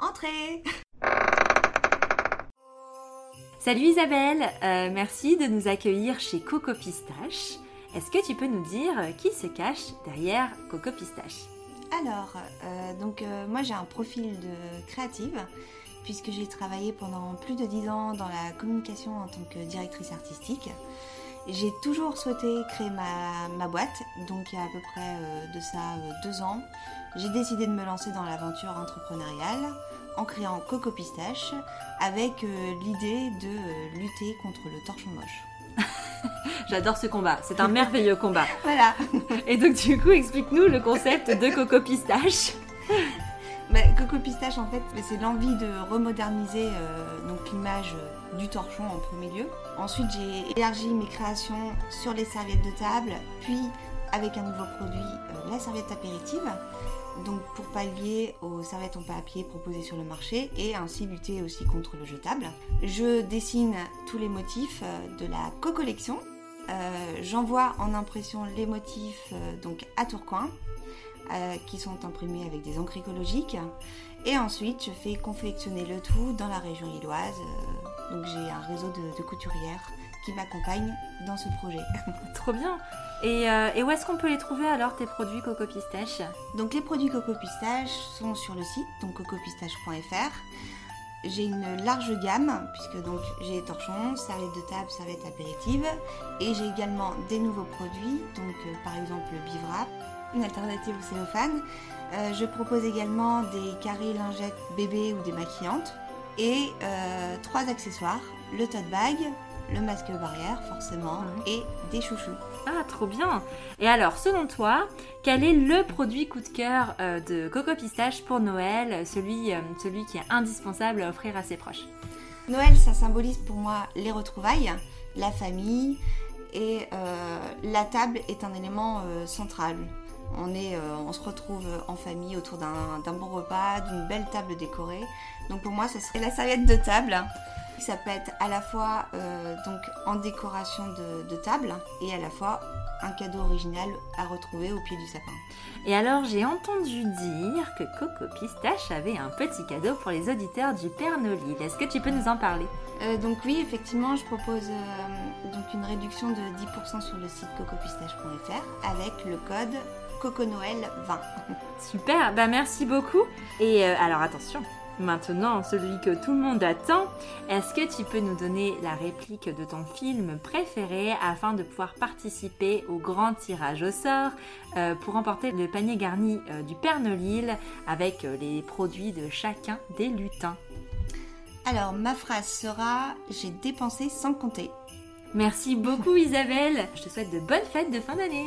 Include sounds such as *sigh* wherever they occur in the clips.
Entrez Salut Isabelle, euh, merci de nous accueillir chez Coco Pistache. Est-ce que tu peux nous dire qui se cache derrière Coco Pistache? Alors, euh, donc euh, moi j'ai un profil de créative puisque j'ai travaillé pendant plus de 10 ans dans la communication en tant que directrice artistique. J'ai toujours souhaité créer ma, ma, boîte, donc il y a à peu près de ça deux ans, j'ai décidé de me lancer dans l'aventure entrepreneuriale en créant Coco Pistache avec euh, l'idée de euh, lutter contre le torchon moche. *laughs* J'adore ce combat, c'est un merveilleux combat. *laughs* voilà. Et donc du coup, explique-nous le concept de Coco Pistache. *laughs* Bah, Coco Pistache, en fait, c'est l'envie de remoderniser euh, donc l'image du torchon en premier lieu. Ensuite, j'ai élargi mes créations sur les serviettes de table, puis avec un nouveau produit, la serviette apéritive donc pour pallier aux serviettes en papier proposées sur le marché et ainsi lutter aussi contre le jetable. Je dessine tous les motifs euh, de la co-collection. Euh, j'envoie en impression les motifs euh, donc à Tourcoing qui sont imprimés avec des encres écologiques et ensuite je fais confectionner le tout dans la région lilloise. Donc j'ai un réseau de couturières qui m'accompagnent dans ce projet. *laughs* Trop bien euh, et, où est-ce qu'on peut les trouver alors tes produits Coco Pistache? Donc les produits Coco Pistache sont sur le site, donc cocopistache.fr. J'ai une large gamme, puisque donc j'ai torchons, serviettes de table, serviettes apéritives, et j'ai également des nouveaux produits, donc euh, par exemple le Bivrap, une alternative au cellophane. Euh, je propose également des carrés lingettes bébés ou des maquillantes, et trois accessoires, le tote bag, le masque barrière forcément et des chouchous. Ah, trop bien Et alors, selon toi, quel est le produit coup de cœur euh, de Coco Pistache pour Noël, celui, euh, celui qui est indispensable à offrir à ses proches? Noël, ça symbolise pour moi les retrouvailles, la famille et euh, la table est un élément central. On, est, on se retrouve en famille autour d'un bon repas, d'une belle table décorée. Donc pour moi, ce serait la serviette de table ça peut être à la fois euh, donc en décoration de, table et à la fois un cadeau original à retrouver au pied du sapin. Et alors j'ai entendu dire que Coco Pistache avait un petit cadeau pour les auditeurs du Père Nolil. Est-ce que tu peux nous en parler? Euh, Donc oui, effectivement, je propose euh, donc une réduction de 10% sur le site cocopistache.fr avec le code Coco Noël 20. Super, bah merci beaucoup. Et alors attention, Maintenant, celui que tout le monde attend, est-ce que tu peux nous donner la réplique de ton film préféré afin de pouvoir participer au grand tirage au sort euh, pour emporter le panier garni euh, du Père Nolil avec euh, les produits de chacun des lutins? Alors, ma phrase sera J'ai dépensé sans compter. Merci beaucoup Isabelle. Je te souhaite de bonnes fêtes de fin d'année.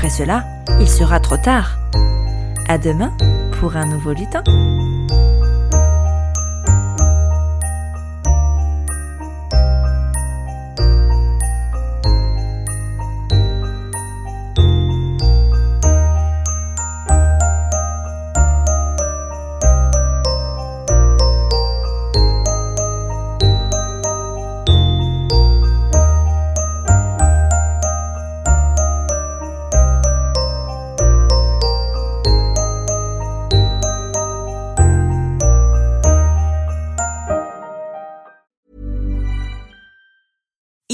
Après cela, il sera trop tard. À demain pour un nouveau lutin.